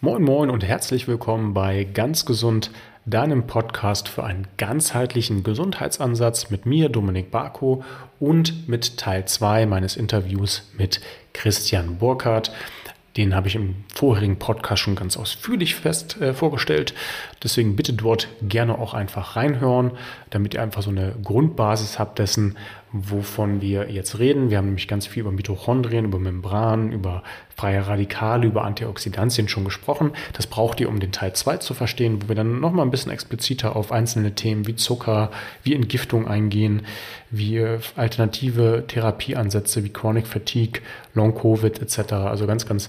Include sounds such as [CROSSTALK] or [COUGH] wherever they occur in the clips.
Moin Moin und herzlich willkommen bei Ganz Gesund, deinem Podcast für einen ganzheitlichen Gesundheitsansatz mit mir, Dominik Barko, und mit Teil 2 meines Interviews mit Christian Burkhardt. Den habe ich im vorherigen Podcast schon ganz ausführlich fest äh, vorgestellt. Deswegen bitte dort gerne auch einfach reinhören, damit ihr einfach so eine Grundbasis habt dessen, wovon wir jetzt reden. Wir haben nämlich ganz viel über Mitochondrien, über Membranen, über freie Radikale, über Antioxidantien schon gesprochen. Das braucht ihr, um den Teil 2 zu verstehen, wo wir dann nochmal ein bisschen expliziter auf einzelne Themen wie Zucker, wie Entgiftung eingehen, wie alternative Therapieansätze wie Chronic Fatigue, Long Covid etc. Also ganz, ganz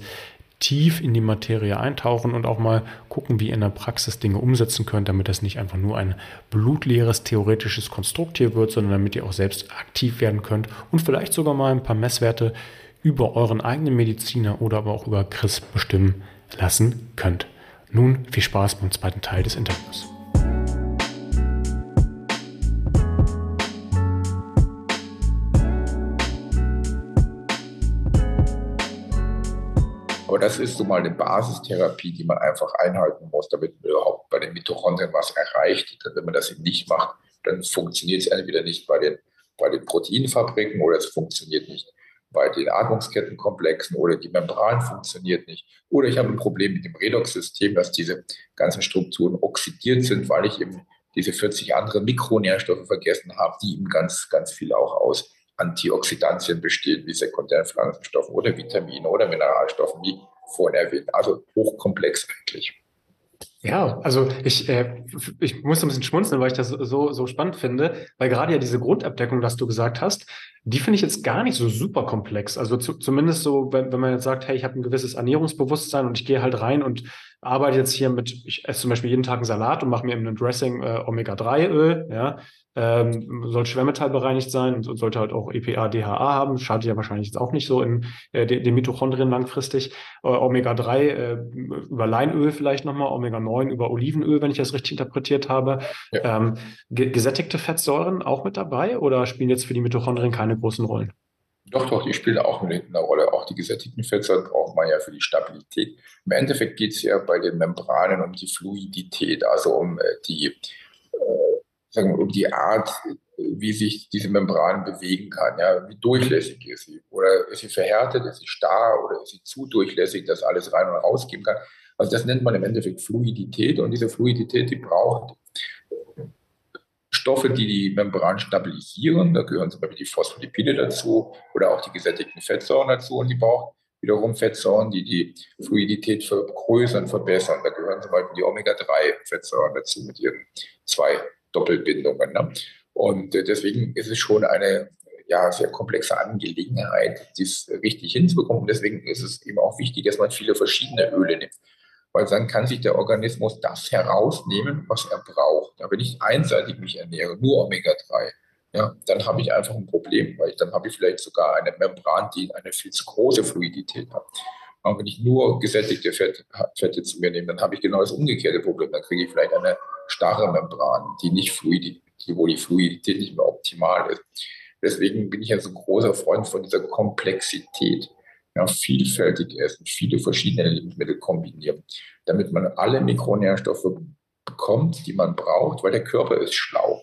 tief in die Materie eintauchen und auch mal gucken, wie ihr in der Praxis Dinge umsetzen könnt, damit das nicht einfach nur ein blutleeres theoretisches Konstrukt hier wird, sondern damit ihr auch selbst aktiv werden könnt und vielleicht sogar mal ein paar Messwerte über euren eigenen Mediziner oder aber auch über Chris bestimmen lassen könnt. Nun viel Spaß beim zweiten Teil des Interviews. Aber das ist so mal eine Basistherapie, die man einfach einhalten muss, damit man überhaupt bei den Mitochondrien was erreicht. Denn wenn man das eben nicht macht, dann funktioniert es entweder nicht bei den, bei den Proteinfabriken oder es funktioniert nicht bei den Atmungskettenkomplexen oder die Membran funktioniert nicht. Oder ich habe ein Problem mit dem Redox-System, dass diese ganzen Strukturen oxidiert sind, weil ich eben diese 40 andere Mikronährstoffe vergessen habe, die eben ganz, ganz viel auch aus Antioxidantien bestehen, wie sekundären Pflanzenstoffen oder Vitamine oder Mineralstoffen, wie vorhin erwähnt. Also hochkomplex eigentlich. Ja, also ich, äh, ich muss ein bisschen schmunzeln, weil ich das so, so spannend finde, weil gerade ja diese Grundabdeckung, was du gesagt hast, die finde ich jetzt gar nicht so super komplex. Also zu, zumindest so, wenn, wenn man jetzt sagt, hey, ich habe ein gewisses Ernährungsbewusstsein und ich gehe halt rein und arbeite jetzt hier mit, ich esse zum Beispiel jeden Tag einen Salat und mache mir eben ein Dressing äh, Omega-3-Öl, ja, ähm, soll schwermetallbereinigt sein und sollte halt auch EPA, DHA haben. Schadet ja wahrscheinlich jetzt auch nicht so in äh, den Mitochondrien langfristig. Äh, Omega-3 äh, über Leinöl vielleicht nochmal, Omega-9 über Olivenöl, wenn ich das richtig interpretiert habe. Ja. Ähm, gesättigte Fettsäuren auch mit dabei oder spielen jetzt für die Mitochondrien keine großen Rollen? Doch, doch, die spielen auch eine Rolle. Auch die gesättigten Fettsäuren braucht man ja für die Stabilität. Im Endeffekt geht es ja bei den Membranen um die Fluidität, also um äh, die sagen um die Art, wie sich diese Membran bewegen kann. Ja, wie durchlässig ist sie? Oder ist sie verhärtet, ist sie starr oder ist sie zu durchlässig, dass alles rein und rausgehen kann? Also das nennt man im Endeffekt Fluidität und diese Fluidität, die braucht Stoffe, die die Membran stabilisieren. Da gehören zum Beispiel die Phospholipide dazu oder auch die gesättigten Fettsäuren dazu und die braucht wiederum Fettsäuren, die die Fluidität vergrößern, verbessern. Da gehören zum Beispiel die Omega-3-Fettsäuren dazu mit ihren zwei Doppelbindungen. Ne? Und äh, deswegen ist es schon eine ja, sehr komplexe Angelegenheit, dies richtig hinzubekommen. Und deswegen ist es eben auch wichtig, dass man viele verschiedene Öle nimmt. Weil dann kann sich der Organismus das herausnehmen, was er braucht. Aber wenn ich einseitig mich ernähre, nur Omega-3, ja, dann habe ich einfach ein Problem, weil ich, dann habe ich vielleicht sogar eine Membran, die eine viel zu große Fluidität hat. Und wenn ich nur gesättigte Fette, Fette zu mir nehme, dann habe ich genau das umgekehrte Problem. Dann kriege ich vielleicht eine starre Membran, die nicht fluid, wo die Fluidität nicht mehr optimal ist. Deswegen bin ich ja so ein großer Freund von dieser Komplexität. Ja, vielfältig essen, viele verschiedene Lebensmittel kombinieren, damit man alle Mikronährstoffe bekommt, die man braucht, weil der Körper ist schlau.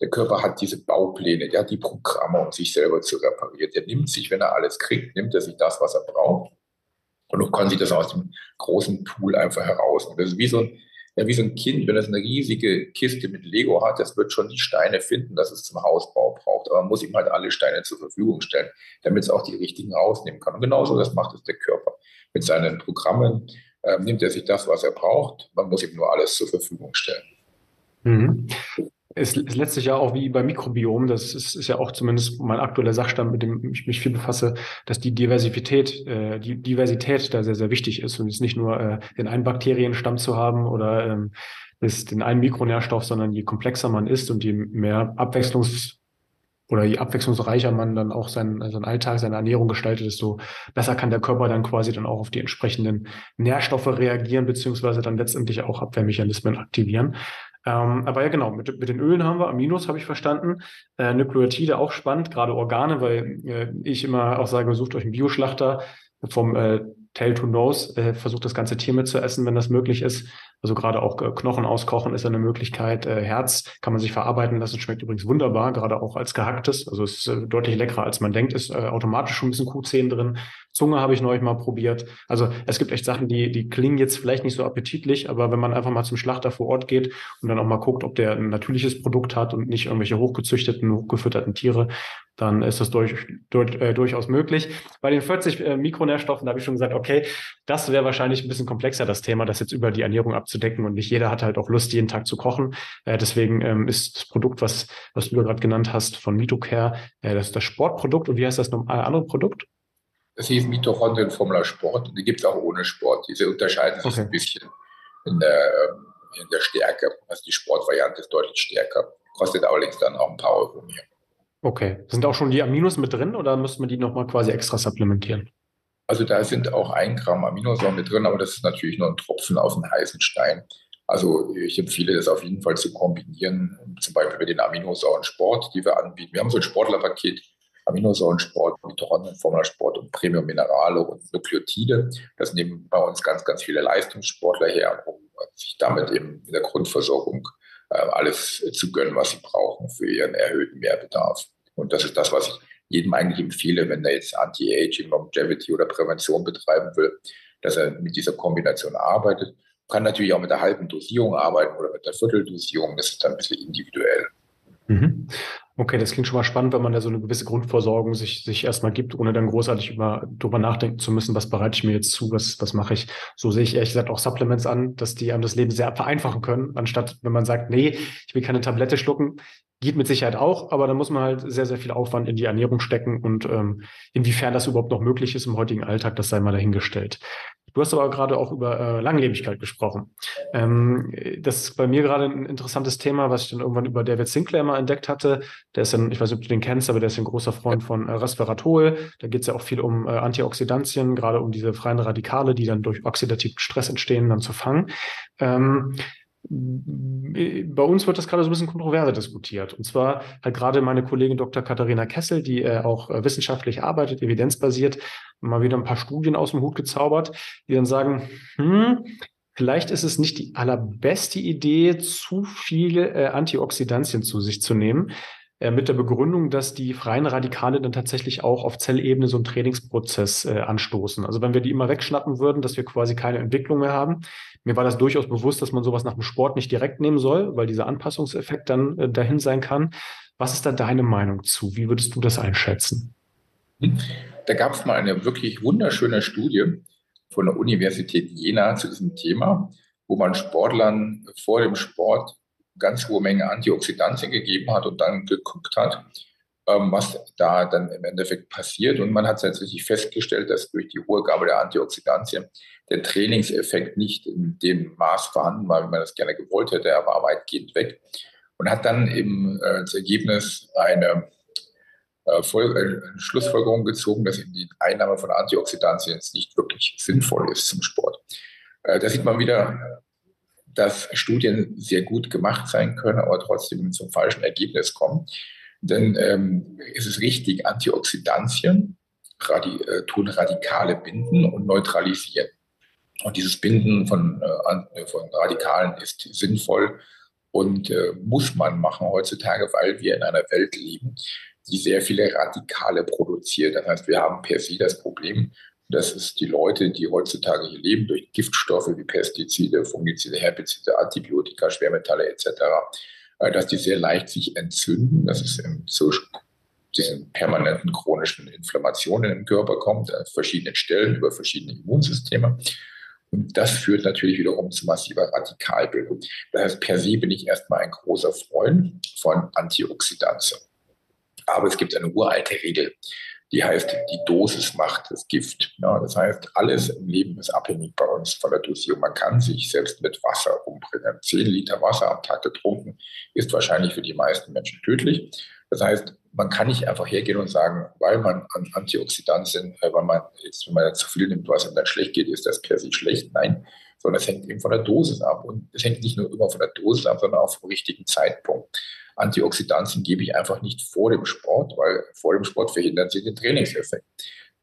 Der Körper hat diese Baupläne, der hat die Programme, um sich selber zu reparieren. Der nimmt sich, wenn er alles kriegt, nimmt er sich das, was er braucht und dann kann sich das aus dem großen Pool einfach heraus. das ist wie so ein ja, wie so ein Kind, wenn es eine riesige Kiste mit Lego hat, das wird schon die Steine finden, dass es zum Hausbau braucht. Aber man muss ihm halt alle Steine zur Verfügung stellen, damit es auch die richtigen rausnehmen kann. Und genauso das macht es der Körper. Mit seinen Programmen äh, nimmt er sich das, was er braucht. Man muss ihm nur alles zur Verfügung stellen. Mhm ist, ist letztlich ja auch wie beim Mikrobiom, das ist, ist ja auch zumindest mein aktueller Sachstand, mit dem ich mich viel befasse, dass die Diversität, äh, die Diversität da sehr, sehr wichtig ist und jetzt nicht nur äh, den einen Bakterienstamm zu haben oder ähm, ist den einen Mikronährstoff, sondern je komplexer man ist und je mehr Abwechslungs oder je abwechslungsreicher man dann auch seinen, seinen Alltag, seine Ernährung gestaltet, desto besser kann der Körper dann quasi dann auch auf die entsprechenden Nährstoffe reagieren, beziehungsweise dann letztendlich auch Abwehrmechanismen aktivieren. Ähm, aber ja, genau, mit, mit den Ölen haben wir, Aminos habe ich verstanden, äh, Nukleotide auch spannend, gerade Organe, weil äh, ich immer auch sage, sucht euch einen Bioschlachter vom äh, Tail to Nose, äh, versucht das ganze Tier mit zu essen, wenn das möglich ist. Also gerade auch äh, Knochen auskochen ist eine Möglichkeit. Äh, Herz kann man sich verarbeiten lassen, schmeckt übrigens wunderbar, gerade auch als gehacktes. Also es ist äh, deutlich leckerer, als man denkt, ist automatisch schon ein bisschen Q10 drin. Zunge habe ich neulich mal probiert. Also es gibt echt Sachen, die, die klingen jetzt vielleicht nicht so appetitlich, aber wenn man einfach mal zum Schlachter vor Ort geht und dann auch mal guckt, ob der ein natürliches Produkt hat und nicht irgendwelche hochgezüchteten, hochgefütterten Tiere, dann ist das durch, durch, äh, durchaus möglich. Bei den 40 äh, Mikronährstoffen habe ich schon gesagt, okay, das wäre wahrscheinlich ein bisschen komplexer, das Thema, das jetzt über die Ernährung abzudecken. Und nicht jeder hat halt auch Lust, jeden Tag zu kochen. Äh, deswegen ähm, ist das Produkt, was, was du gerade genannt hast, von Mitocare, äh, das ist das Sportprodukt. Und wie heißt das noch, äh, andere Produkt? Das hieß Mitochondrien Formula Sport. Und die gibt es auch ohne Sport. Diese unterscheiden sich okay. ein bisschen in der, ähm, in der Stärke. Also die Sportvariante ist deutlich stärker. Kostet allerdings dann auch ein paar Euro mehr. Okay. Sind auch schon die Aminos mit drin oder müsste man die nochmal quasi extra supplementieren? Also da sind auch ein Gramm Aminosäuren mit drin, aber das ist natürlich nur ein Tropfen auf den heißen Stein. Also ich empfehle das auf jeden Fall zu kombinieren, zum Beispiel mit den Aminosäuren-Sport, die wir anbieten. Wir haben so ein Sportlerpaket, Aminosäurensport, Mitochondrienformelsport und Premium-Minerale und Nukleotide. Das nehmen bei uns ganz, ganz viele Leistungssportler her, um sich damit eben in der Grundversorgung äh, alles zu gönnen, was sie brauchen für ihren erhöhten Mehrbedarf. Und das ist das, was ich jedem eigentlich empfehle, wenn er jetzt Anti-Aging, Longevity oder Prävention betreiben will, dass er mit dieser Kombination arbeitet. Kann natürlich auch mit der halben Dosierung arbeiten oder mit der Vierteldosierung. Das ist dann ein bisschen individuell. Mhm. Okay, das klingt schon mal spannend, wenn man da so eine gewisse Grundversorgung sich, sich erstmal gibt, ohne dann großartig über, drüber nachdenken zu müssen, was bereite ich mir jetzt zu, was, was mache ich. So sehe ich ehrlich gesagt auch Supplements an, dass die einem das Leben sehr vereinfachen können, anstatt wenn man sagt, nee, ich will keine Tablette schlucken, geht mit Sicherheit auch, aber da muss man halt sehr, sehr viel Aufwand in die Ernährung stecken und ähm, inwiefern das überhaupt noch möglich ist im heutigen Alltag, das sei mal dahingestellt. Du hast aber gerade auch über äh, Langlebigkeit gesprochen. Ähm, das ist bei mir gerade ein interessantes Thema, was ich dann irgendwann über David Sinclair mal entdeckt hatte. Der ist ein, ich weiß nicht, ob du den kennst, aber der ist ein großer Freund von äh, Resveratrol. Da geht es ja auch viel um äh, Antioxidantien, gerade um diese freien Radikale, die dann durch oxidativen Stress entstehen, dann zu fangen. Ähm, bei uns wird das gerade so ein bisschen kontroverse diskutiert. Und zwar hat gerade meine Kollegin Dr. Katharina Kessel, die äh, auch äh, wissenschaftlich arbeitet, evidenzbasiert, mal wieder ein paar Studien aus dem Hut gezaubert, die dann sagen, hm, vielleicht ist es nicht die allerbeste Idee, zu viele äh, Antioxidantien zu sich zu nehmen, äh, mit der Begründung, dass die freien Radikale dann tatsächlich auch auf Zellebene so einen Trainingsprozess äh, anstoßen. Also wenn wir die immer wegschnappen würden, dass wir quasi keine Entwicklung mehr haben. Mir war das durchaus bewusst, dass man sowas nach dem Sport nicht direkt nehmen soll, weil dieser Anpassungseffekt dann äh, dahin sein kann. Was ist da deine Meinung zu? Wie würdest du das einschätzen? Da gab es mal eine wirklich wunderschöne Studie von der Universität Jena zu diesem Thema, wo man Sportlern vor dem Sport ganz hohe Menge Antioxidantien gegeben hat und dann geguckt hat, ähm, was da dann im Endeffekt passiert. Und man hat tatsächlich festgestellt, dass durch die hohe Gabe der Antioxidantien der Trainingseffekt nicht in dem Maß vorhanden war, wie man das gerne gewollt hätte. Er war weitgehend weg und hat dann eben äh, als Ergebnis eine, äh, Voll eine Schlussfolgerung gezogen, dass eben die Einnahme von Antioxidantien nicht wirklich sinnvoll ist zum Sport. Äh, da sieht man wieder, dass Studien sehr gut gemacht sein können, aber trotzdem zum falschen Ergebnis kommen. Denn ähm, ist es richtig, Antioxidantien radi äh, tun Radikale binden und neutralisieren. Und dieses Binden von, äh, von Radikalen ist sinnvoll und äh, muss man machen heutzutage, weil wir in einer Welt leben, die sehr viele Radikale produziert. Das heißt, wir haben per se das Problem, dass es die Leute, die heutzutage hier leben, durch Giftstoffe wie Pestizide, Fungizide, Herbizide, Antibiotika, Schwermetalle etc., äh, dass die sehr leicht sich entzünden, dass es zu diesen permanenten chronischen Inflammationen im Körper kommt, an verschiedenen Stellen über verschiedene Immunsysteme. Und das führt natürlich wiederum zu massiver Radikalbildung. Das heißt, per se bin ich erstmal ein großer Freund von Antioxidantien. Aber es gibt eine uralte Regel die heißt, die Dosis macht das Gift. Ja, das heißt, alles im Leben ist abhängig bei uns von der Dosierung. Man kann sich selbst mit Wasser umbringen. Zehn Liter Wasser am Tag getrunken ist wahrscheinlich für die meisten Menschen tödlich. Das heißt, man kann nicht einfach hergehen und sagen, weil man an Antioxidantien, äh, weil man jetzt, wenn man zu viel nimmt, was einem dann schlecht geht, ist das per se schlecht. Nein, sondern es hängt eben von der Dosis ab. Und es hängt nicht nur immer von der Dosis ab, sondern auch vom richtigen Zeitpunkt. Antioxidantien gebe ich einfach nicht vor dem Sport, weil vor dem Sport verhindern sie den Trainingseffekt.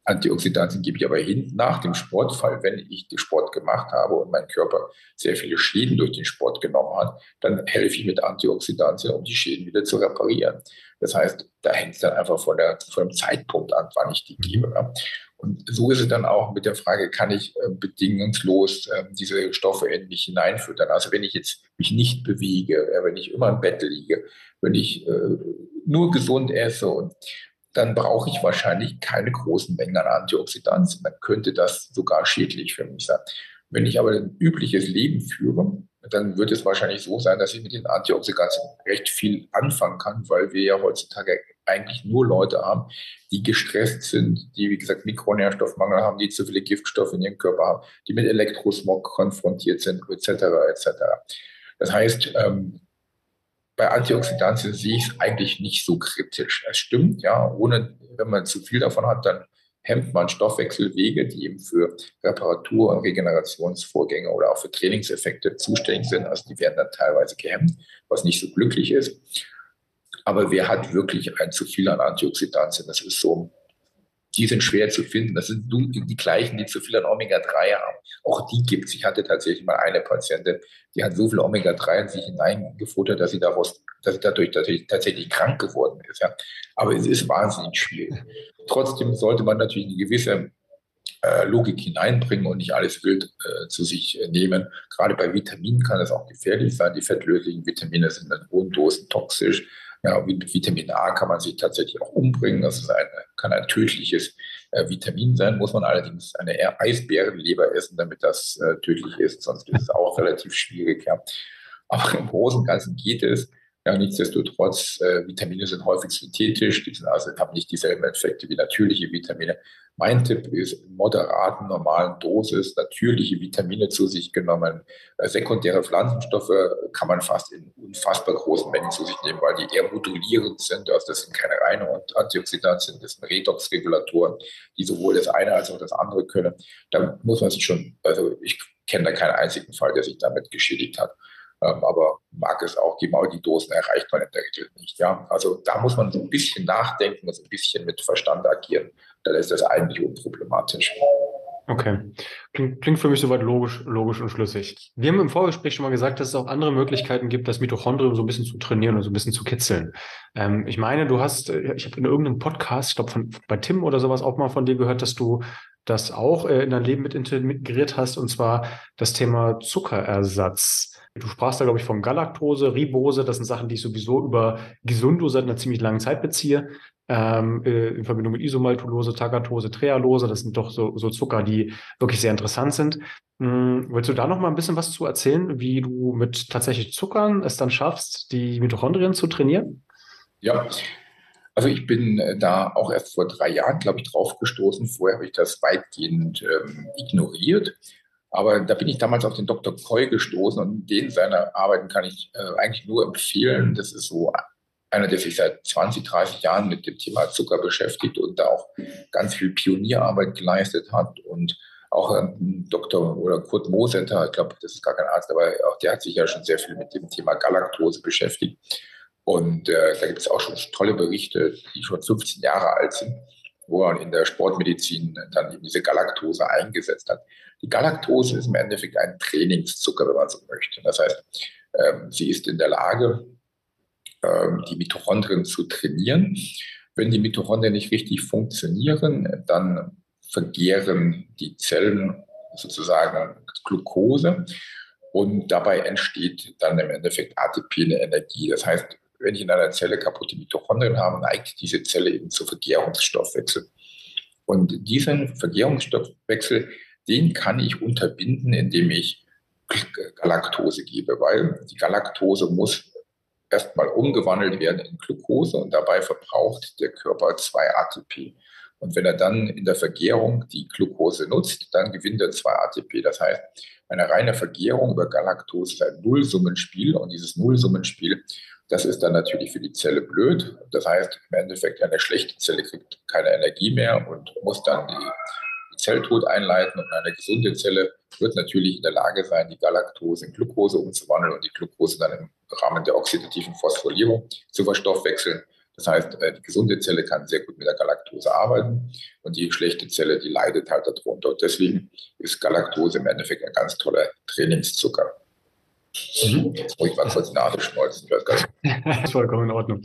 Antioxidantien gebe ich aber hin nach dem Sportfall, wenn ich den Sport gemacht habe und mein Körper sehr viele Schäden durch den Sport genommen hat, dann helfe ich mit Antioxidantien, um die Schäden wieder zu reparieren. Das heißt, da hängt es dann einfach von, der, von dem Zeitpunkt an, wann ich die gebe. Und so ist es dann auch mit der Frage, kann ich äh, bedingungslos äh, diese Stoffe in mich hineinfüttern? Also wenn ich jetzt mich nicht bewege, äh, wenn ich immer im Bett liege, wenn ich äh, nur gesund esse und dann brauche ich wahrscheinlich keine großen Mengen an Antioxidantien. Dann könnte das sogar schädlich für mich sein. Wenn ich aber ein übliches Leben führe, dann wird es wahrscheinlich so sein, dass ich mit den Antioxidantien recht viel anfangen kann, weil wir ja heutzutage eigentlich nur Leute haben, die gestresst sind, die, wie gesagt, Mikronährstoffmangel haben, die zu viele Giftstoffe in ihrem Körper haben, die mit Elektrosmog konfrontiert sind, etc. etc. Das heißt, ähm, bei Antioxidantien sehe ich es eigentlich nicht so kritisch. Es stimmt, ja, ohne, wenn man zu viel davon hat, dann hemmt man Stoffwechselwege, die eben für Reparatur- und Regenerationsvorgänge oder auch für Trainingseffekte zuständig sind. Also die werden dann teilweise gehemmt, was nicht so glücklich ist. Aber wer hat wirklich ein zu viel an Antioxidantien? Das ist so die sind schwer zu finden. Das sind die gleichen, die zu viel an Omega-3 haben. Auch die gibt es. Ich hatte tatsächlich mal eine Patientin, die hat so viel Omega-3 in sich hineingefuttert, dass sie daraus, dass sie dadurch tatsächlich, krank geworden ist. Ja. Aber es ist wahnsinnig schwierig. Trotzdem sollte man natürlich eine gewisse äh, Logik hineinbringen und nicht alles wild äh, zu sich äh, nehmen. Gerade bei Vitaminen kann das auch gefährlich sein. Die fettlöslichen Vitamine sind in hohen Dosen toxisch. Ja, mit Vitamin A kann man sich tatsächlich auch umbringen. Das ist eine, kann ein tödliches äh, Vitamin sein. Muss man allerdings eine Eisbärenleber essen, damit das äh, tödlich ist. Sonst ist es auch relativ schwierig. Ja. Aber im Großen und Ganzen geht es. Ja, nichtsdestotrotz, äh, Vitamine sind häufig synthetisch, die sind also, haben nicht dieselben Effekte wie natürliche Vitamine. Mein Tipp ist, in moderaten, normalen Dosis natürliche Vitamine zu sich genommen. Äh, sekundäre Pflanzenstoffe kann man fast in unfassbar großen Mengen zu sich nehmen, weil die eher modulierend sind. Also das sind keine reine Antioxidantien, das sind Redoxregulatoren, die sowohl das eine als auch das andere können. Da muss man sich schon, also ich kenne da keinen einzigen Fall, der sich damit geschädigt hat. Ähm, aber mag es auch geben, aber die Dosen erreicht man in der Regel nicht. Ja? Also da muss man so ein bisschen nachdenken und ein bisschen mit Verstand agieren. Dann ist das eigentlich unproblematisch. Okay. Klingt, klingt für mich soweit logisch, logisch und schlüssig. Wir haben im Vorgespräch schon mal gesagt, dass es auch andere Möglichkeiten gibt, das Mitochondrium so ein bisschen zu trainieren und so ein bisschen zu kitzeln. Ähm, ich meine, du hast, äh, ich habe in irgendeinem Podcast, ich glaube bei Tim oder sowas auch mal von dir gehört, dass du das auch äh, in dein Leben mit integriert hast, und zwar das Thema Zuckerersatz. Du sprachst da, glaube ich, von Galaktose, Ribose. Das sind Sachen, die ich sowieso über Gesundo seit einer ziemlich langen Zeit beziehe. Ähm, äh, in Verbindung mit Isomaltulose, Tagatose, Trealose. Das sind doch so, so Zucker, die wirklich sehr interessant sind. Hm, willst du da noch mal ein bisschen was zu erzählen, wie du mit tatsächlich Zuckern es dann schaffst, die Mitochondrien zu trainieren? Ja, also ich bin äh, da auch erst vor drei Jahren, glaube ich, drauf gestoßen. Vorher habe ich das weitgehend ähm, ignoriert. Aber da bin ich damals auf den Dr. Koy gestoßen und den seine Arbeiten kann ich äh, eigentlich nur empfehlen. Das ist so einer, der sich seit 20, 30 Jahren mit dem Thema Zucker beschäftigt und da auch ganz viel Pionierarbeit geleistet hat und auch ähm, Dr. oder Kurt Mosetter, ich glaube, das ist gar kein Arzt, aber auch der hat sich ja schon sehr viel mit dem Thema Galaktose beschäftigt. Und äh, da gibt es auch schon tolle Berichte, die schon 15 Jahre alt sind, wo man in der Sportmedizin dann eben diese Galaktose eingesetzt hat. Die Galaktose ist im Endeffekt ein Trainingszucker, wenn man so möchte. Das heißt, ähm, sie ist in der Lage, ähm, die Mitochondrien zu trainieren. Wenn die Mitochondrien nicht richtig funktionieren, dann vergehren die Zellen sozusagen Glucose und dabei entsteht dann im Endeffekt ATP, eine Energie. Das heißt, wenn ich in einer Zelle kaputte Mitochondrien habe, neigt diese Zelle eben zu Vergärungsstoffwechsel. Und diesen Vergärungsstoffwechsel den kann ich unterbinden, indem ich Galaktose gebe, weil die Galaktose muss erstmal umgewandelt werden in Glucose und dabei verbraucht der Körper zwei ATP. Und wenn er dann in der Vergärung die Glucose nutzt, dann gewinnt er zwei ATP. Das heißt, eine reine Vergärung über Galaktose ist ein Nullsummenspiel und dieses Nullsummenspiel, das ist dann natürlich für die Zelle blöd. Das heißt, im Endeffekt eine schlechte Zelle kriegt keine Energie mehr und muss dann die Zelltod einleiten und eine gesunde Zelle wird natürlich in der Lage sein, die Galaktose in Glucose umzuwandeln und die Glucose dann im Rahmen der oxidativen Phosphorylierung zu verstoffwechseln. Das heißt, äh, die gesunde Zelle kann sehr gut mit der Galaktose arbeiten und die schlechte Zelle, die leidet halt darunter. Und deswegen ist Galaktose im Endeffekt ein ganz toller Trainingszucker. Mhm. Jetzt muss ich mal kurz Nase schneuzen. [LAUGHS] Das ist vollkommen in Ordnung.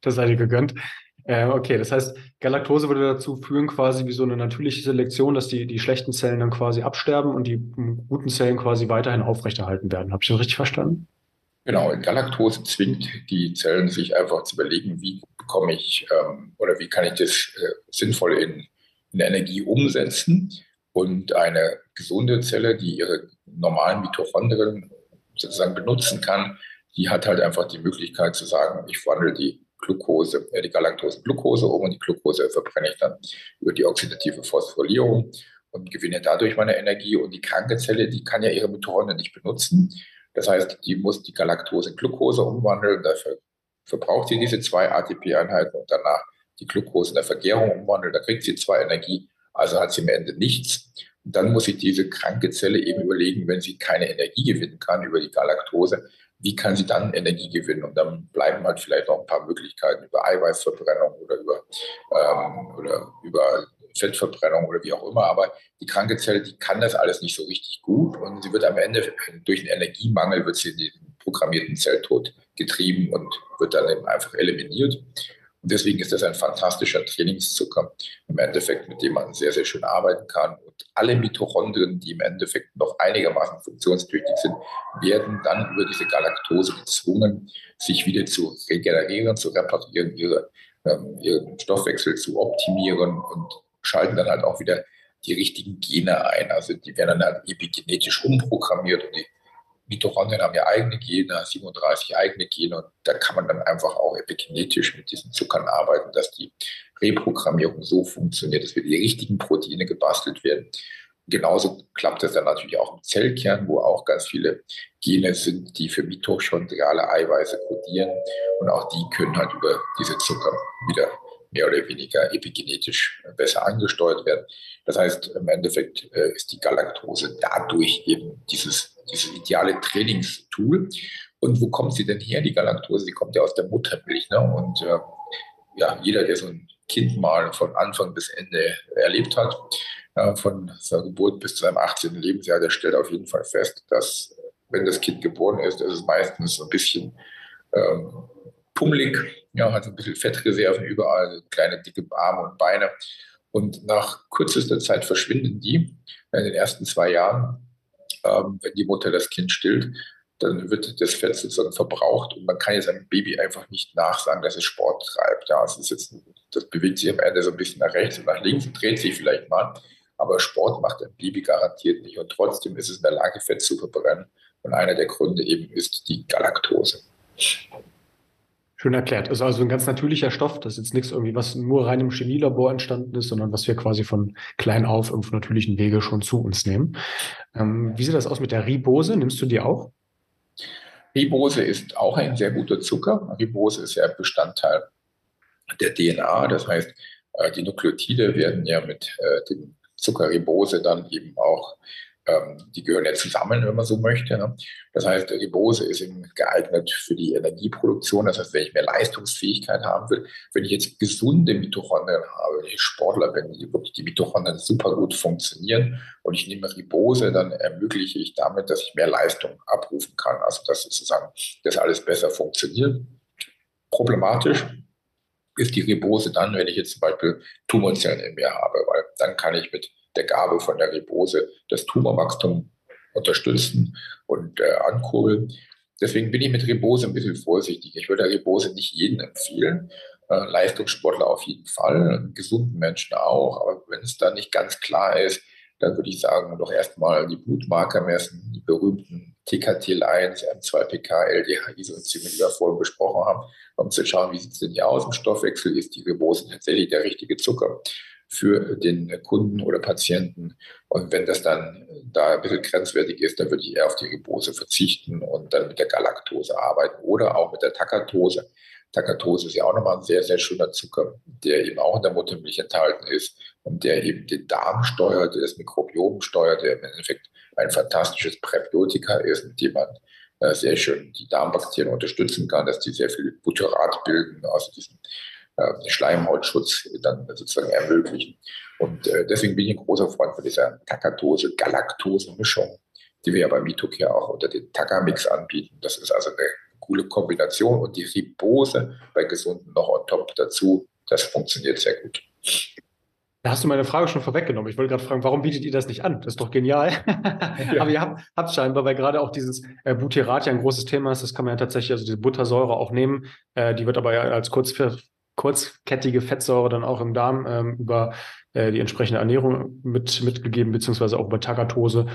Das sei dir gegönnt. Äh, okay, das heißt, Galaktose würde dazu führen, quasi wie so eine natürliche Selektion, dass die, die schlechten Zellen dann quasi absterben und die guten Zellen quasi weiterhin aufrechterhalten werden. Habe ich das richtig verstanden? Genau, Galaktose zwingt die Zellen, sich einfach zu überlegen, wie bekomme ich ähm, oder wie kann ich das äh, sinnvoll in, in Energie umsetzen. Und eine gesunde Zelle, die ihre normalen Mitochondrien sozusagen benutzen kann, die hat halt einfach die Möglichkeit zu sagen, ich wandle die Glucose, äh, die Galaktose Glucose um und die Glucose verbrenne ich dann über die oxidative Phosphorylierung und gewinne dadurch meine Energie. Und die kranke Zelle, die kann ja ihre Mitochondrien nicht benutzen. Das heißt, die muss die Galaktose in Glucose umwandeln. Dafür verbraucht sie diese zwei ATP-Einheiten und danach die Glucose in der Vergärung umwandeln. Da kriegt sie zwar Energie, also hat sie am Ende nichts. Und dann muss sich diese kranke Zelle eben überlegen, wenn sie keine Energie gewinnen kann über die Galaktose, wie kann sie dann Energie gewinnen? Und dann bleiben halt vielleicht noch ein paar Möglichkeiten über Eiweißverbrennung oder über, ähm, oder über Fettverbrennung oder wie auch immer. Aber die kranke Zelle, die kann das alles nicht so richtig gut und sie wird am Ende durch einen Energiemangel wird sie in den programmierten Zelltod getrieben und wird dann eben einfach eliminiert. Und deswegen ist das ein fantastischer Trainingszucker im Endeffekt, mit dem man sehr, sehr schön arbeiten kann. Und alle Mitochondrien, die im Endeffekt noch einigermaßen funktionstüchtig sind, werden dann über diese Galaktose gezwungen, sich wieder zu regenerieren, zu reparieren, ihre, ähm, ihren Stoffwechsel zu optimieren und schalten dann halt auch wieder die richtigen Gene ein. Also die werden dann halt epigenetisch umprogrammiert und die Mitochondrien haben ja eigene Gene, 37 eigene Gene und da kann man dann einfach auch epigenetisch mit diesen Zuckern arbeiten, dass die Reprogrammierung so funktioniert, dass wir die richtigen Proteine gebastelt werden. Genauso klappt das dann natürlich auch im Zellkern, wo auch ganz viele Gene sind, die für mitochondriale Eiweiße kodieren. Und auch die können halt über diese Zucker wieder mehr oder weniger epigenetisch besser angesteuert werden. Das heißt, im Endeffekt äh, ist die Galaktose dadurch eben dieses, dieses ideale Trainingstool. Und wo kommt sie denn her, die Galaktose? Sie kommt ja aus der Muttermilch. Ne? Und äh, ja, jeder, der so ein Kind mal von Anfang bis Ende erlebt hat, äh, von seiner Geburt bis zu seinem 18. Lebensjahr, der stellt auf jeden Fall fest, dass wenn das Kind geboren ist, ist es meistens ein bisschen ähm, pummelig, ja, hat ein bisschen Fettreserven überall, kleine dicke Arme und Beine. Und nach kürzester Zeit verschwinden die in den ersten zwei Jahren, ähm, wenn die Mutter das Kind stillt, dann wird das Fett sozusagen verbraucht und man kann jetzt einem Baby einfach nicht nachsagen, dass es Sport treibt. Ja, es ist jetzt, das bewegt sich am Ende so ein bisschen nach rechts und nach links und dreht sich vielleicht mal, aber Sport macht ein Baby garantiert nicht und trotzdem ist es in der Lage, Fett zu verbrennen. Und einer der Gründe eben ist die Galaktose. Schön erklärt. Ist also ein ganz natürlicher Stoff. Das ist jetzt nichts irgendwie, was nur rein im Chemielabor entstanden ist, sondern was wir quasi von klein auf auf natürlichen Wege schon zu uns nehmen. Ähm, wie sieht das aus mit der Ribose? Nimmst du die auch? Ribose ist auch ein sehr guter Zucker. Ribose ist ja Bestandteil der DNA. Das heißt, äh, die Nukleotide werden ja mit äh, dem Zucker Ribose dann eben auch die gehören ja zusammen, wenn man so möchte. Ne? Das heißt, Ribose ist eben geeignet für die Energieproduktion. Das heißt, wenn ich mehr Leistungsfähigkeit haben will, wenn ich jetzt gesunde Mitochondrien habe, wenn ich Sportler bin, die wirklich die Mitochondrien super gut funktionieren und ich nehme Ribose, dann ermögliche ich damit, dass ich mehr Leistung abrufen kann. Also, dass sozusagen das alles besser funktioniert. Problematisch ist die Ribose dann, wenn ich jetzt zum Beispiel Tumorzellen in mir habe, weil dann kann ich mit der Gabe von der Ribose das Tumorwachstum unterstützen und äh, ankurbeln. Deswegen bin ich mit Ribose ein bisschen vorsichtig. Ich würde Ribose nicht jedem empfehlen. Äh, Leistungssportler auf jeden Fall, gesunden Menschen auch. Aber wenn es da nicht ganz klar ist, dann würde ich sagen, doch erstmal die Blutmarker messen, die berühmten TKTL1, M2PK, LDH, Isoenzym, die wir vorhin besprochen haben, um zu schauen, wie sieht es denn hier aus im Stoffwechsel, ist die Ribose tatsächlich der richtige Zucker für den Kunden oder Patienten. Und wenn das dann da ein bisschen grenzwertig ist, dann würde ich eher auf die Ribose verzichten und dann mit der Galaktose arbeiten oder auch mit der Takatose. Takatose ist ja auch nochmal ein sehr, sehr schöner Zucker, der eben auch in der Muttermilch enthalten ist und der eben den Darm steuert, der das Mikrobiom steuert, der im Endeffekt ein fantastisches Präbiotika ist, mit dem man äh, sehr schön die Darmbakterien unterstützen kann, dass die sehr viel Butyrat bilden, also diesen äh, Schleimhautschutz dann sozusagen ermöglichen. Und äh, deswegen bin ich ein großer Freund von dieser Takatose-Galaktose-Mischung, die wir ja bei Mitocare auch unter den Takamix anbieten. Das ist also eine coole Kombination und die Ribose bei Gesunden noch on top dazu, das funktioniert sehr gut. Da hast du meine Frage schon vorweggenommen. Ich wollte gerade fragen, warum bietet ihr das nicht an? Das ist doch genial. Ja. [LAUGHS] Aber ihr habt, habt scheinbar, weil gerade auch dieses äh, Butyrat ja ein großes Thema ist. Das kann man ja tatsächlich, also diese Buttersäure auch nehmen. Äh, die wird aber ja als kurz, kurzkettige Fettsäure dann auch im Darm ähm, über äh, die entsprechende Ernährung mit, mitgegeben, beziehungsweise auch über Tagatose.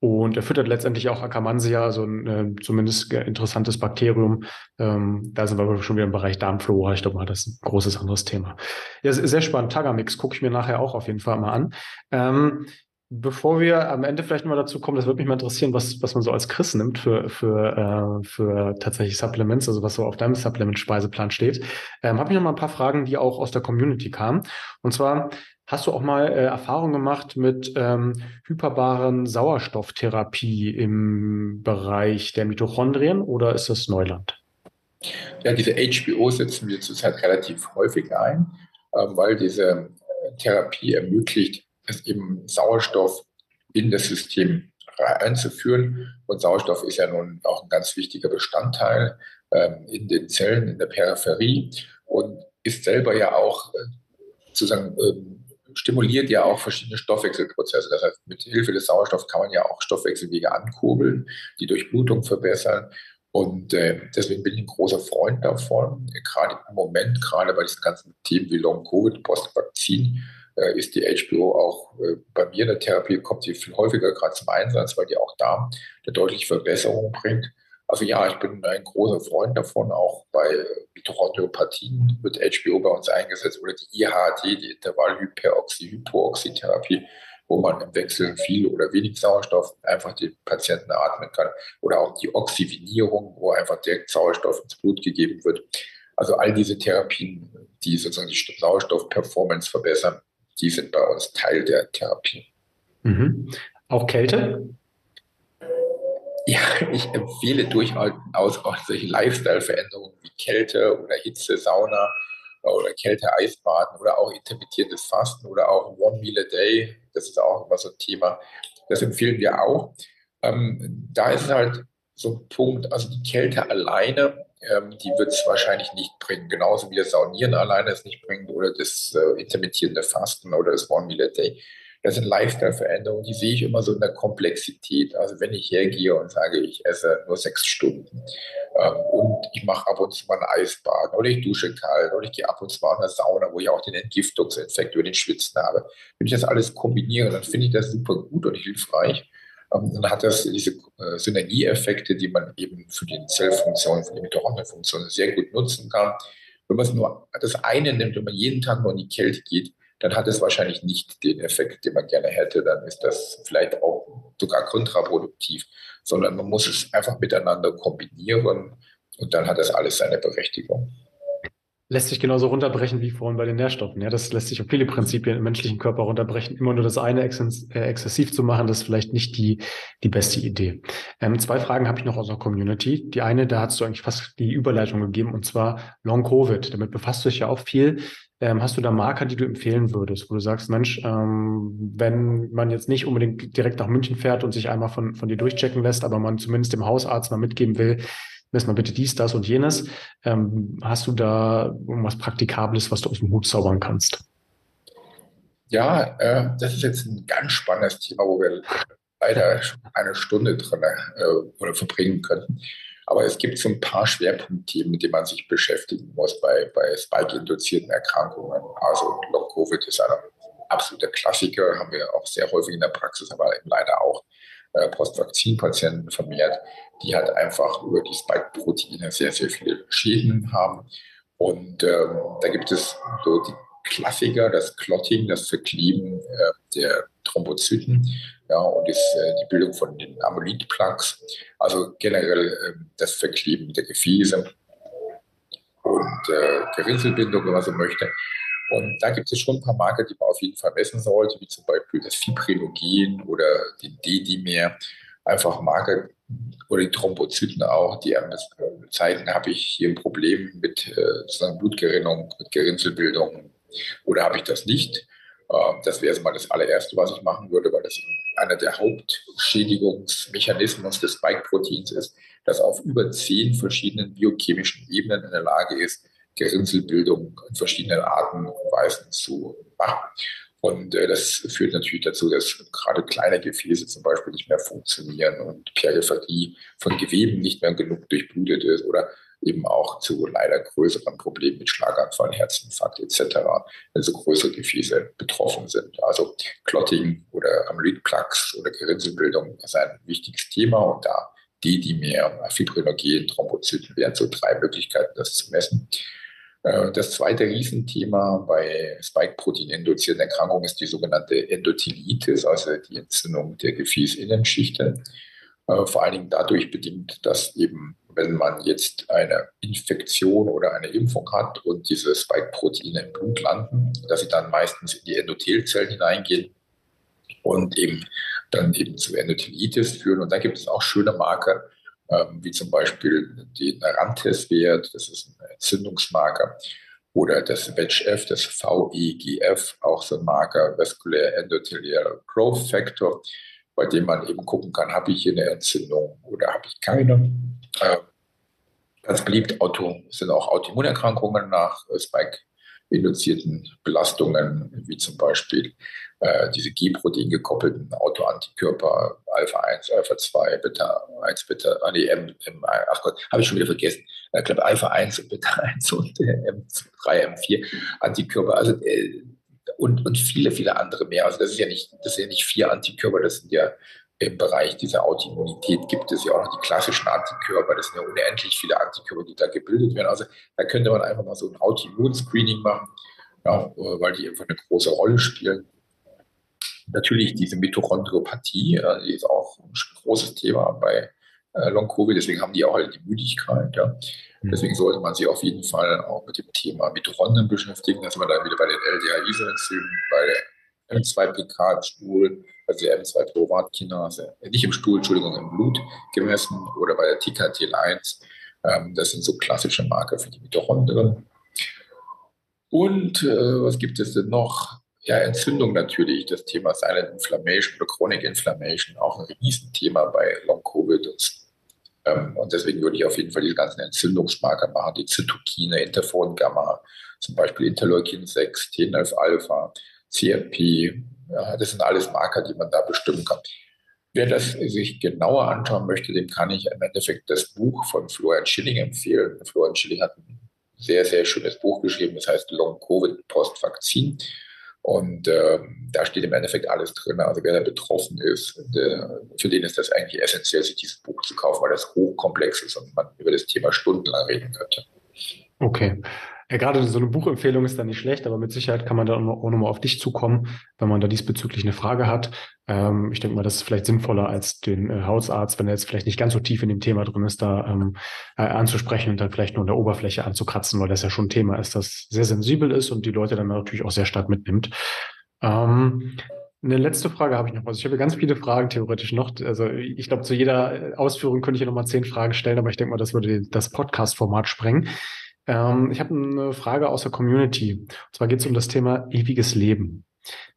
Und er füttert letztendlich auch Akkermansia, so ein äh, zumindest interessantes Bakterium. Ähm, da sind wir schon wieder im Bereich Darmflora. Ich glaube mal, das ist ein großes anderes Thema. Ja, sehr spannend. Tagamix gucke ich mir nachher auch auf jeden Fall mal an. Ähm, bevor wir am Ende vielleicht mal dazu kommen, das würde mich mal interessieren, was, was man so als Chris nimmt für, für, äh, für tatsächlich Supplements, also was so auf deinem Supplement-Speiseplan steht. Ähm, Habe ich noch mal ein paar Fragen, die auch aus der Community kamen. Und zwar, Hast du auch mal äh, Erfahrung gemacht mit ähm, hyperbaren Sauerstofftherapie im Bereich der Mitochondrien oder ist das Neuland? Ja, diese HBO setzen wir zurzeit relativ häufig ein, äh, weil diese äh, Therapie ermöglicht, es eben Sauerstoff in das System einzuführen. Und Sauerstoff ist ja nun auch ein ganz wichtiger Bestandteil ähm, in den Zellen in der Peripherie und ist selber ja auch äh, sozusagen ähm, stimuliert ja auch verschiedene Stoffwechselprozesse. Das heißt, mit Hilfe des Sauerstoffs kann man ja auch Stoffwechselwege ankurbeln, die Durchblutung verbessern. Und äh, deswegen bin ich ein großer Freund davon. Gerade im Moment, gerade bei diesen ganzen Themen wie Long-Covid, Postvakzin, ist die HBO auch äh, bei mir in der Therapie, kommt sie viel häufiger gerade zum Einsatz, weil die auch da eine deutliche Verbesserung bringt. Also ja, ich bin ein großer Freund davon, auch bei Mitochondriopathien wird HBO bei uns eingesetzt oder die IHT, die Intervallhyperoxy-Hypooxy-Therapie, wo man im Wechsel viel oder wenig Sauerstoff einfach den Patienten atmen kann. Oder auch die Oxygenierung, wo einfach direkt Sauerstoff ins Blut gegeben wird. Also all diese Therapien, die sozusagen die Sauerstoff-Performance verbessern, die sind bei uns Teil der Therapie. Mhm. Auch Kälte? Ja, [LAUGHS] ich empfehle durchaus auch solche Lifestyle-Veränderungen wie Kälte oder Hitze, Sauna oder Kälte-Eisbaden oder auch intermittierendes Fasten oder auch One Meal a Day. Das ist auch immer so ein Thema. Das empfehlen wir auch. Ähm, da ist halt so ein Punkt, also die Kälte alleine, ähm, die wird es wahrscheinlich nicht bringen. Genauso wie das Saunieren alleine es nicht bringt oder das äh, intermittierende Fasten oder das One Meal a Day. Das sind Lifestyle-Veränderungen, die sehe ich immer so in der Komplexität. Also wenn ich hergehe und sage, ich esse nur sechs Stunden ähm, und ich mache ab und zu mal ein Eisbad oder ich dusche kalt oder ich gehe ab und zu mal in eine Sauna, wo ich auch den Entgiftungseffekt über den Schwitzen habe. Wenn ich das alles kombiniere, dann finde ich das super gut und hilfreich. Ähm, dann hat das diese äh, Synergieeffekte, die man eben für die Zellfunktion, für die Mitochondrienfunktion sehr gut nutzen kann. Wenn man es nur das eine nimmt, wenn man jeden Tag nur in die Kälte geht, dann hat es wahrscheinlich nicht den Effekt, den man gerne hätte. Dann ist das vielleicht auch sogar kontraproduktiv, sondern man muss es einfach miteinander kombinieren und dann hat das alles seine Berechtigung lässt sich genauso runterbrechen wie vorhin bei den Nährstoffen. Ja, das lässt sich auf viele Prinzipien im menschlichen Körper runterbrechen. Immer nur das eine äh, exzessiv zu machen, das ist vielleicht nicht die, die beste Idee. Ähm, zwei Fragen habe ich noch aus der Community. Die eine, da hast du eigentlich fast die Überleitung gegeben, und zwar Long Covid. Damit befasst du dich ja auch viel. Ähm, hast du da Marker, die du empfehlen würdest, wo du sagst, Mensch, ähm, wenn man jetzt nicht unbedingt direkt nach München fährt und sich einmal von, von dir durchchecken lässt, aber man zumindest dem Hausarzt mal mitgeben will, lass mal bitte dies, das und jenes. Ähm, hast du da irgendwas Praktikables, was du aus dem Hut zaubern kannst? Ja, äh, das ist jetzt ein ganz spannendes Thema, wo wir leider schon eine Stunde drin äh, oder verbringen könnten. Aber es gibt so ein paar Schwerpunktthemen, mit denen man sich beschäftigen muss bei, bei Spike-induzierten Erkrankungen. Also Long-Covid ist ein absoluter Klassiker, haben wir auch sehr häufig in der Praxis, aber eben leider auch äh, Postvakzinpatienten vermehrt, die halt einfach über die Spike-Proteine sehr, sehr viele Schäden haben. Und ähm, da gibt es so die Klassiker, das Clotting, das Verkleben äh, der Thrombozyten ja, und ist, äh, die Bildung von den Amyloid-Plaques, also generell äh, das Verkleben der Gefäße und äh, Gerinnselbindung, wenn man so möchte. Und da gibt es schon ein paar Marker, die man auf jeden Fall messen sollte, wie zum Beispiel das Fibrinogen oder den D-Dimer. Einfach Marker, oder die Thrombozyten auch, die zeigen, habe ich hier ein Problem mit äh, Blutgerinnung, mit Gerinnselbildung oder habe ich das nicht. Äh, das wäre mal das allererste, was ich machen würde, weil das einer der Hauptschädigungsmechanismen des Spike-Proteins ist, das auf über zehn verschiedenen biochemischen Ebenen in der Lage ist, Gerinnselbildung in verschiedenen Arten und Weisen zu machen. Und äh, das führt natürlich dazu, dass gerade kleine Gefäße zum Beispiel nicht mehr funktionieren und Peripherie von Geweben nicht mehr genug durchblutet ist oder eben auch zu leider größeren Problemen mit Schlaganfall, Herzinfarkt etc., wenn so größere Gefäße betroffen sind. Also Clotting oder Amyloid-Plaques oder Gerinnselbildung ist ein wichtiges Thema und da die, die mehr Fibrinogen, Thrombozyten wären so drei Möglichkeiten, das zu messen. Äh, das zweite Riesenthema bei Spike-Protein-induzierten Erkrankungen ist die sogenannte Endothelitis, also die Entzündung der Gefäßinnenschichte. Äh, vor allen Dingen dadurch bedingt, dass eben, wenn man jetzt eine Infektion oder eine Impfung hat und diese Spike-Proteine im Blut landen, dass sie dann meistens in die Endothelzellen hineingehen und eben dann eben zu Endothelitis führen. Und da gibt es auch schöne Marker, wie zum Beispiel den Rantes-Wert, das ist ein Entzündungsmarker, oder das VEGF, das VEGF, auch so ein Marker, Vascular Endothelial Growth Factor, bei dem man eben gucken kann, habe ich hier eine Entzündung oder habe ich keine. Äh, ganz beliebt Auto, sind auch Autoimmunerkrankungen nach Spike-induzierten Belastungen, wie zum Beispiel äh, diese G-Protein gekoppelten Autoantikörper Alpha 1, Alpha 2, Beta 1, Beta, ah, nee, M, M, ach Gott, habe ich schon wieder vergessen. Ich glaube Alpha 1 und Beta 1 und M3, M4 Antikörper, also äh, und, und viele, viele andere mehr. Also das ist ja nicht, das sind ja nicht vier Antikörper, das sind ja im Bereich dieser Autoimmunität gibt es ja auch noch die klassischen Antikörper. Das sind ja unendlich viele Antikörper, die da gebildet werden. Also da könnte man einfach mal so ein Autoimmunscreening machen, ja, weil die einfach eine große Rolle spielen. Natürlich diese Mitochondriopathie, die ist auch ein großes Thema bei äh, Long-Covid, deswegen haben die auch halt die Müdigkeit. Ja. Mhm. Deswegen sollte man sich auf jeden Fall auch mit dem Thema Mitochondrien beschäftigen. Da sind wir dann wieder bei den LDA-Isoenzymen, bei der M2PK im Stuhl, also der M2-Pyruvatkinase, äh, nicht im Stuhl, Entschuldigung, im Blut gemessen oder bei der TKTL1. Ähm, das sind so klassische Marker für die Mitochondrien. Und äh, was gibt es denn noch? Ja, Entzündung natürlich, das Thema Silent Inflammation oder Chronic Inflammation, auch ein Riesenthema bei Long-Covid. Ähm, und deswegen würde ich auf jeden Fall diese ganzen Entzündungsmarker machen, die Zytokine, Interferon Gamma, zum Beispiel Interleukin 6, TNF-Alpha, CRP. Ja, das sind alles Marker, die man da bestimmen kann. Wer das sich genauer anschauen möchte, dem kann ich im Endeffekt das Buch von Florian Schilling empfehlen. Florian Schilling hat ein sehr, sehr schönes Buch geschrieben, das heißt Long Covid Post-Vakzin. Und äh, da steht im Endeffekt alles drin. Also wer da betroffen ist, der, für den ist das eigentlich essentiell, sich dieses Buch zu kaufen, weil das hochkomplex ist und man über das Thema stundenlang reden könnte. Okay. Ja, gerade so eine Buchempfehlung ist dann nicht schlecht, aber mit Sicherheit kann man da auch nochmal auf dich zukommen, wenn man da diesbezüglich eine Frage hat. Ähm, ich denke mal, das ist vielleicht sinnvoller als den äh, Hausarzt, wenn er jetzt vielleicht nicht ganz so tief in dem Thema drin ist, da ähm, äh, anzusprechen und dann vielleicht nur an der Oberfläche anzukratzen, weil das ja schon ein Thema ist, das sehr sensibel ist und die Leute dann natürlich auch sehr stark mitnimmt. Ähm, eine letzte Frage habe ich noch. Also ich habe ganz viele Fragen theoretisch noch. Also ich glaube, zu jeder Ausführung könnte ich hier nochmal zehn Fragen stellen, aber ich denke mal, das würde das Podcast-Format sprengen. Ähm, ich habe eine Frage aus der Community. Und zwar geht es um das Thema ewiges Leben.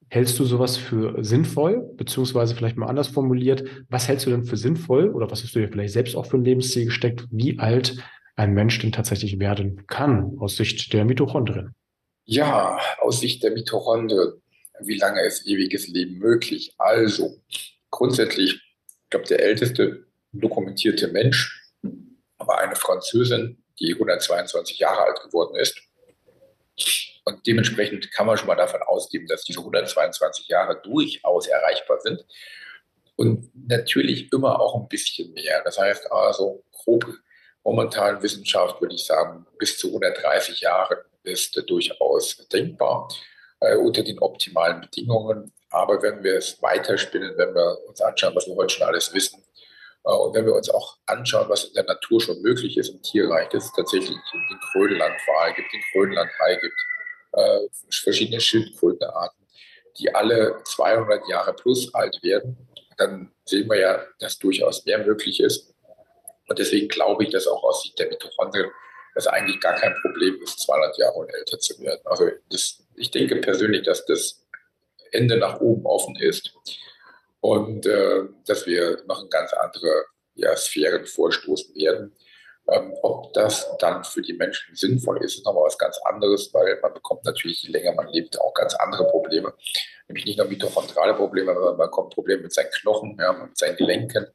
Hältst du sowas für sinnvoll, beziehungsweise vielleicht mal anders formuliert, was hältst du denn für sinnvoll oder was hast du dir vielleicht selbst auch für ein Lebensziel gesteckt, wie alt ein Mensch denn tatsächlich werden kann aus Sicht der Mitochondrien? Ja, aus Sicht der Mitochondrien. Wie lange ist ewiges Leben möglich? Also, grundsätzlich, ich glaube, der älteste dokumentierte Mensch war eine Französin, die 122 Jahre alt geworden ist. Und dementsprechend kann man schon mal davon ausgehen, dass diese 122 Jahre durchaus erreichbar sind. Und natürlich immer auch ein bisschen mehr. Das heißt also, grob momentan Wissenschaft würde ich sagen, bis zu 130 Jahre ist durchaus denkbar äh, unter den optimalen Bedingungen. Aber wenn wir es weiterspinnen, wenn wir uns anschauen, was wir heute schon alles wissen, und wenn wir uns auch anschauen, was in der Natur schon möglich ist im Tierreich, dass es tatsächlich den Grönlandwal gibt, den Grönlandhai gibt, äh, verschiedene Schildkrötenarten, die alle 200 Jahre plus alt werden, dann sehen wir ja, dass durchaus mehr möglich ist. Und deswegen glaube ich, dass auch aus Sicht der Mitochondrien das eigentlich gar kein Problem ist, 200 Jahre und älter zu werden. Also das, ich denke persönlich, dass das Ende nach oben offen ist und äh, dass wir noch in ganz andere ja, Sphären vorstoßen werden. Ähm, ob das dann für die Menschen sinnvoll ist, ist nochmal was ganz anderes, weil man bekommt natürlich, je länger man lebt, auch ganz andere Probleme. Nämlich nicht nur mitochondrale Probleme, sondern man bekommt Probleme mit seinen Knochen, ja, mit seinen Gelenken.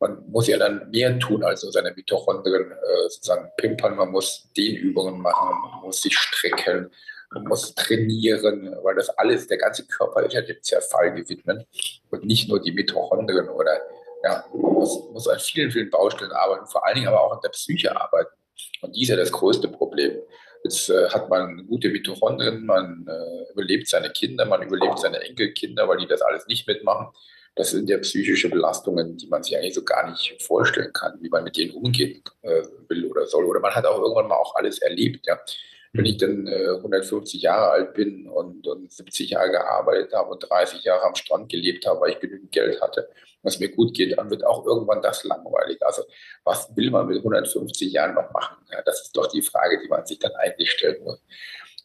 Man muss ja dann mehr tun, als nur seine Mitochondrien äh, sozusagen pimpern. Man muss Dehnübungen machen, man muss sich strecken, man muss trainieren, weil das alles, der ganze Körper ist ja dem Zerfall gewidmet und nicht nur die Mitochondrien oder ja, man muss, muss an vielen, vielen Baustellen arbeiten, vor allen Dingen aber auch an der Psyche arbeiten. Und die ist ja das größte Problem. Jetzt äh, hat man gute Mitochondrien, man äh, überlebt seine Kinder, man überlebt seine Enkelkinder, weil die das alles nicht mitmachen. Das sind ja psychische Belastungen, die man sich eigentlich so gar nicht vorstellen kann, wie man mit denen umgehen äh, will oder soll. Oder man hat auch irgendwann mal auch alles erlebt. Ja. Wenn ich dann äh, 150 Jahre alt bin und, und 70 Jahre gearbeitet habe und 30 Jahre am Strand gelebt habe, weil ich genügend Geld hatte, was mir gut geht, dann wird auch irgendwann das langweilig. Also was will man mit 150 Jahren noch machen? Ja, das ist doch die Frage, die man sich dann eigentlich stellen muss.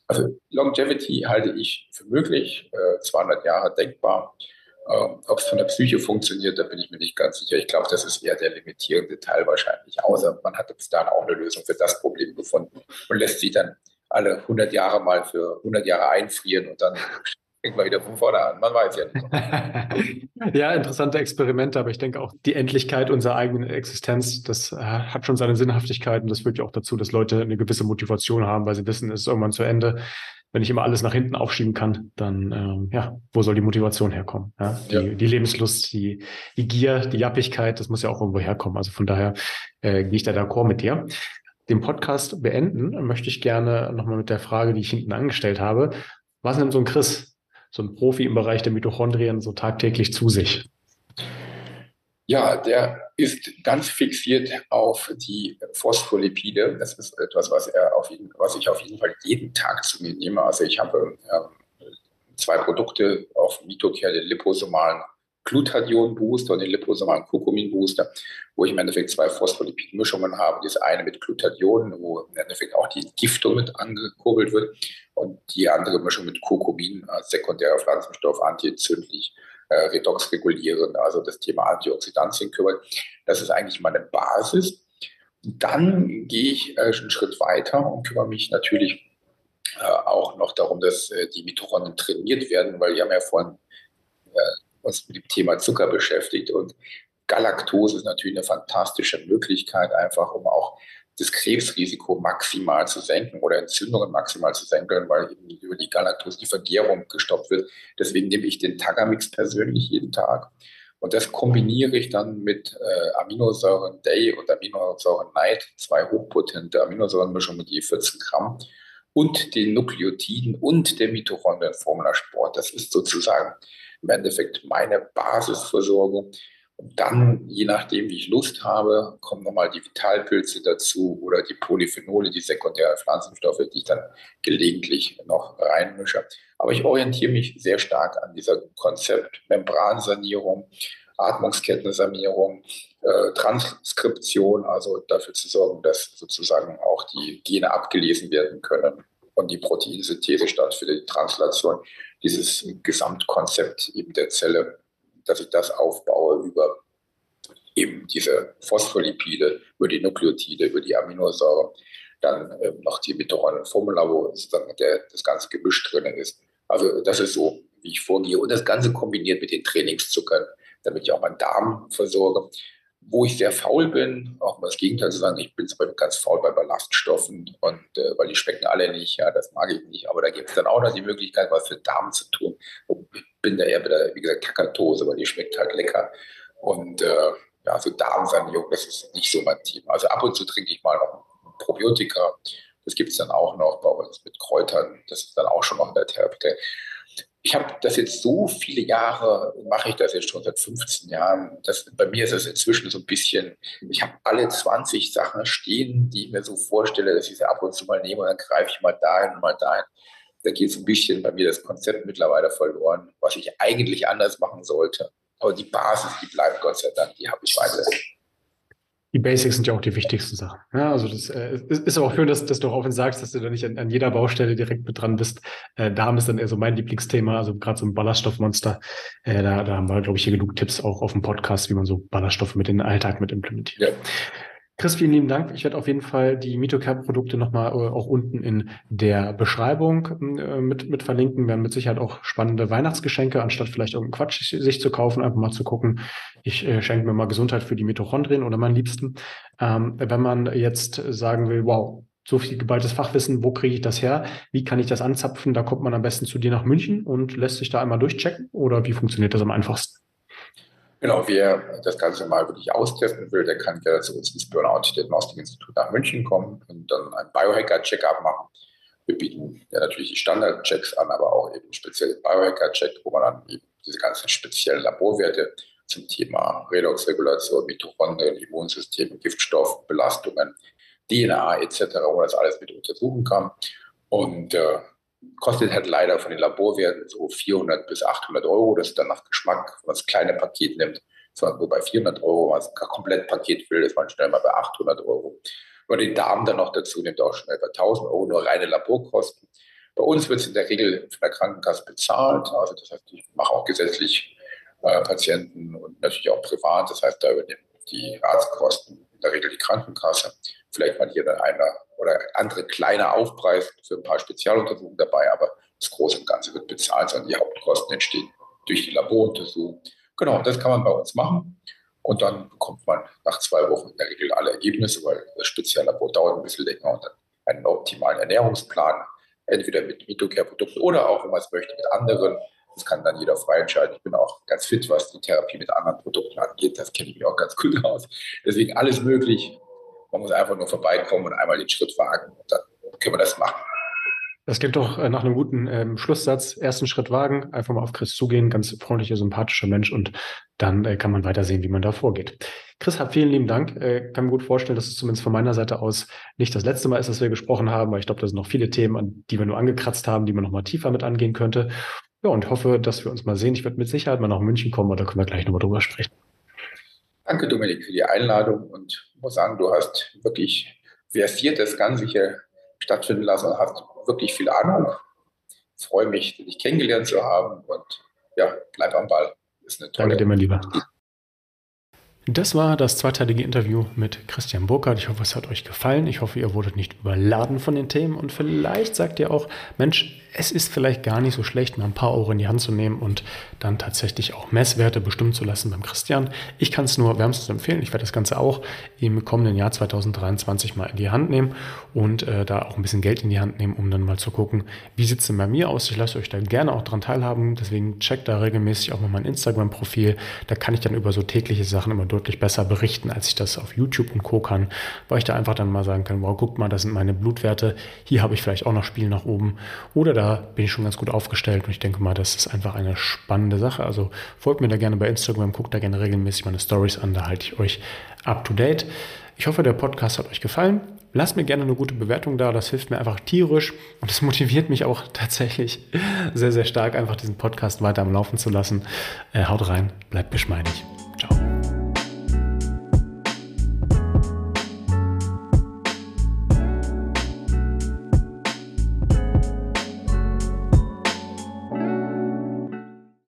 Also Longevity halte ich für möglich, äh, 200 Jahre denkbar. Ähm, Ob es von der Psyche funktioniert, da bin ich mir nicht ganz sicher. Ich glaube, das ist eher der limitierende Teil wahrscheinlich. Außer man hat bis dahin auch eine Lösung für das Problem gefunden und lässt sie dann alle 100 Jahre mal für 100 Jahre einfrieren und dann [LAUGHS] fängt man wieder von vorne an. Man weiß ja nicht. [LAUGHS] ja, interessante Experimente, aber ich denke auch die Endlichkeit unserer eigenen Existenz, das äh, hat schon seine Sinnhaftigkeit und das führt ja auch dazu, dass Leute eine gewisse Motivation haben, weil sie wissen, es ist irgendwann zu Ende. Wenn ich immer alles nach hinten aufschieben kann, dann ähm, ja, wo soll die Motivation herkommen? Ja? Die, ja. die Lebenslust, die, die Gier, die Jappigkeit, das muss ja auch irgendwo herkommen. Also von daher äh, gehe ich da d'accord mit dir den Podcast beenden, möchte ich gerne nochmal mit der Frage, die ich hinten angestellt habe. Was nimmt so ein Chris, so ein Profi im Bereich der Mitochondrien, so tagtäglich zu sich? Ja, der ist ganz fixiert auf die Phospholipide. Das ist etwas, was, er auf jeden, was ich auf jeden Fall jeden Tag zu mir nehme. Also ich habe ähm, zwei Produkte auf Mitocare, liposomalen Glutathion-Booster und den liposomalen Kurkumin-Booster, wo ich im Endeffekt zwei Phospholipid-Mischungen habe. Das eine mit Glutathion, wo im Endeffekt auch die Giftung mit angekurbelt wird und die andere Mischung mit Kurkumin als sekundärer Pflanzenstoff, antientzündlich, äh, Redox regulieren, also das Thema Antioxidantien kümmert. Das ist eigentlich meine Basis. Dann gehe ich äh, einen Schritt weiter und kümmere mich natürlich äh, auch noch darum, dass äh, die Mitochondrien trainiert werden, weil wir haben ja vorhin äh, uns mit dem Thema Zucker beschäftigt. Und Galaktose ist natürlich eine fantastische Möglichkeit, einfach um auch das Krebsrisiko maximal zu senken oder Entzündungen maximal zu senken, weil eben über die Galaktose die Vergärung gestoppt wird. Deswegen nehme ich den Tagamix persönlich jeden Tag. Und das kombiniere ich dann mit äh, Aminosäuren Day und Aminosäuren Night, zwei hochpotente Aminosäurenmischungen mit je 14 Gramm und den Nukleotiden und der Mitochondrienformula Sport. Das ist sozusagen im Endeffekt meine Basisversorgung. Und dann, je nachdem, wie ich Lust habe, kommen nochmal die Vitalpilze dazu oder die Polyphenole, die sekundären Pflanzenstoffe, die ich dann gelegentlich noch reinmische. Aber ich orientiere mich sehr stark an dieser Konzept Membransanierung, Atmungskettensanierung, äh, Transkription, also dafür zu sorgen, dass sozusagen auch die Gene abgelesen werden können und die Proteinsynthese stattfindet, die Translation dieses Gesamtkonzept eben der Zelle, dass ich das aufbaue über eben diese Phospholipide, über die Nukleotide, über die Aminosäuren, dann ähm, noch die Mitochondrienformula, wo sozusagen der, das ganze Gemisch drin ist. Also das ist so, wie ich vorgehe. Und das Ganze kombiniert mit den Trainingszuckern, damit ich auch meinen Darm versorge wo ich sehr faul bin, auch mal das Gegenteil zu sagen, ich bin zum Beispiel ganz faul bei Ballaststoffen und äh, weil die schmecken alle nicht, ja, das mag ich nicht. Aber da gibt es dann auch noch die Möglichkeit, was für Darm zu tun. Ich bin da eher bei der, wie gesagt, Kakatose, weil die schmeckt halt lecker. Und äh, ja, so Darmsanierung, das ist nicht so mein Thema. Also ab und zu trinke ich mal noch Probiotika. Das gibt es dann auch noch bei uns mit Kräutern. Das ist dann auch schon noch in der Therapie ich habe das jetzt so viele Jahre, mache ich das jetzt schon seit 15 Jahren. Das, bei mir ist es inzwischen so ein bisschen, ich habe alle 20 Sachen stehen, die ich mir so vorstelle, dass ich sie ab und zu mal nehme und dann greife ich mal dahin und mal dahin. Da geht so ein bisschen bei mir das Konzept mittlerweile verloren, was ich eigentlich anders machen sollte. Aber die Basis, die bleibt Gott sei Dank, die habe ich weiterhin. Die Basics sind ja auch die wichtigsten Sachen. Ja, also das äh, ist, ist auch schön, dass, dass du auch offen sagst, dass du da nicht an, an jeder Baustelle direkt mit dran bist. Äh, da ist dann eher so mein Lieblingsthema, also gerade so ein Ballaststoffmonster. Äh, da, da haben wir, glaube ich, hier genug Tipps auch auf dem Podcast, wie man so Ballaststoffe mit in den Alltag mit implementiert. Ja. Chris, vielen lieben Dank. Ich werde auf jeden Fall die MitoCare-Produkte nochmal äh, auch unten in der Beschreibung äh, mit, mit verlinken. Wir haben mit Sicherheit auch spannende Weihnachtsgeschenke, anstatt vielleicht irgendeinen Quatsch sich zu kaufen, einfach mal zu gucken. Ich äh, schenke mir mal Gesundheit für die Mitochondrien oder meinen Liebsten. Ähm, wenn man jetzt sagen will, wow, so viel geballtes Fachwissen, wo kriege ich das her? Wie kann ich das anzapfen? Da kommt man am besten zu dir nach München und lässt sich da einmal durchchecken oder wie funktioniert das am einfachsten? Genau, wer das Ganze mal wirklich austesten will, der kann gerne zu uns ins Burnout-Diagnostik-Institut nach München kommen und dann einen Biohacker-Check-up machen. Wir bieten ja natürlich die Standard-Checks an, aber auch eben spezielle Biohacker-Check, wo man dann eben diese ganzen speziellen Laborwerte zum Thema Redoxregulation, Mitochondrien, Immunsystem, Giftstoff, Belastungen, DNA etc., wo man das alles mit untersuchen kann. Und äh, kostet halt leider von den Laborwerten so 400 bis 800 Euro. Das ist dann nach Geschmack, wenn man das kleine Paket nimmt. Sondern nur bei 400 Euro, wenn man das Komplettpaket will, ist man schnell mal bei 800 Euro. Wenn man den Darm dann noch dazu nimmt, auch schnell bei 1000 Euro, nur reine Laborkosten. Bei uns wird es in der Regel von der Krankenkasse bezahlt. Also das heißt, ich mache auch gesetzlich äh, Patienten und natürlich auch privat. Das heißt, da übernimmt die Arztkosten in der Regel die Krankenkasse. Vielleicht mal hier dann einer oder andere kleine Aufpreis für ein paar Spezialuntersuchungen dabei, aber das Große und Ganze wird bezahlt, sondern die Hauptkosten entstehen durch die Laboruntersuchung. Genau, das kann man bei uns machen. Und dann bekommt man nach zwei Wochen in der Regel alle Ergebnisse, weil das Speziallabor dauert ein bisschen länger und dann einen optimalen Ernährungsplan, entweder mit Mitocare-Produkten oder auch, wenn man es möchte, mit anderen. Das kann dann jeder frei entscheiden. Ich bin auch ganz fit, was die Therapie mit anderen Produkten angeht. Das kenne ich mir auch ganz gut aus. Deswegen alles möglich. Man muss einfach nur vorbeikommen und einmal den Schritt wagen und dann können wir das machen. Das klingt doch äh, nach einem guten ähm, Schlusssatz. Ersten Schritt wagen, einfach mal auf Chris zugehen, ganz freundlicher, sympathischer Mensch und dann äh, kann man weiter sehen, wie man da vorgeht. Chris, hab vielen lieben Dank. Äh, kann mir gut vorstellen, dass es zumindest von meiner Seite aus nicht das letzte Mal ist, dass wir gesprochen haben, weil ich glaube, da sind noch viele Themen, an die wir nur angekratzt haben, die man noch mal tiefer mit angehen könnte. Ja, und hoffe, dass wir uns mal sehen. Ich werde mit Sicherheit mal nach München kommen und da können wir gleich nochmal drüber sprechen. Danke, Dominik, für die Einladung und muss sagen, du hast wirklich versiert das Ganze hier stattfinden lassen und hast wirklich viel Ahnung. Ich freue mich, dich kennengelernt zu haben und ja, bleib am Ball. Ist eine tolle Danke dir, mein Lieber. Das war das zweiteilige Interview mit Christian Burkhardt. Ich hoffe, es hat euch gefallen. Ich hoffe, ihr wurdet nicht überladen von den Themen und vielleicht sagt ihr auch, Mensch, es ist vielleicht gar nicht so schlecht, mal ein paar Euro in die Hand zu nehmen und dann tatsächlich auch Messwerte bestimmen zu lassen beim Christian. Ich kann es nur wärmstens empfehlen. Ich werde das Ganze auch im kommenden Jahr 2023 mal in die Hand nehmen und äh, da auch ein bisschen Geld in die Hand nehmen, um dann mal zu gucken, wie sieht es denn bei mir aus. Ich lasse euch da gerne auch dran teilhaben. Deswegen checkt da regelmäßig auch mal mein Instagram-Profil. Da kann ich dann über so tägliche Sachen immer deutlich besser berichten, als ich das auf YouTube und Co. kann, weil ich da einfach dann mal sagen kann, wow, guckt mal, das sind meine Blutwerte. Hier habe ich vielleicht auch noch Spiel nach oben oder da bin ich schon ganz gut aufgestellt und ich denke mal, das ist einfach eine spannende Sache. Also folgt mir da gerne bei Instagram, guckt da gerne regelmäßig meine Stories an, da halte ich euch up to date. Ich hoffe, der Podcast hat euch gefallen. Lasst mir gerne eine gute Bewertung da, das hilft mir einfach tierisch und es motiviert mich auch [LAUGHS] tatsächlich sehr, sehr stark, einfach diesen Podcast weiter am Laufen zu lassen. Äh, haut rein, bleibt geschmeidig.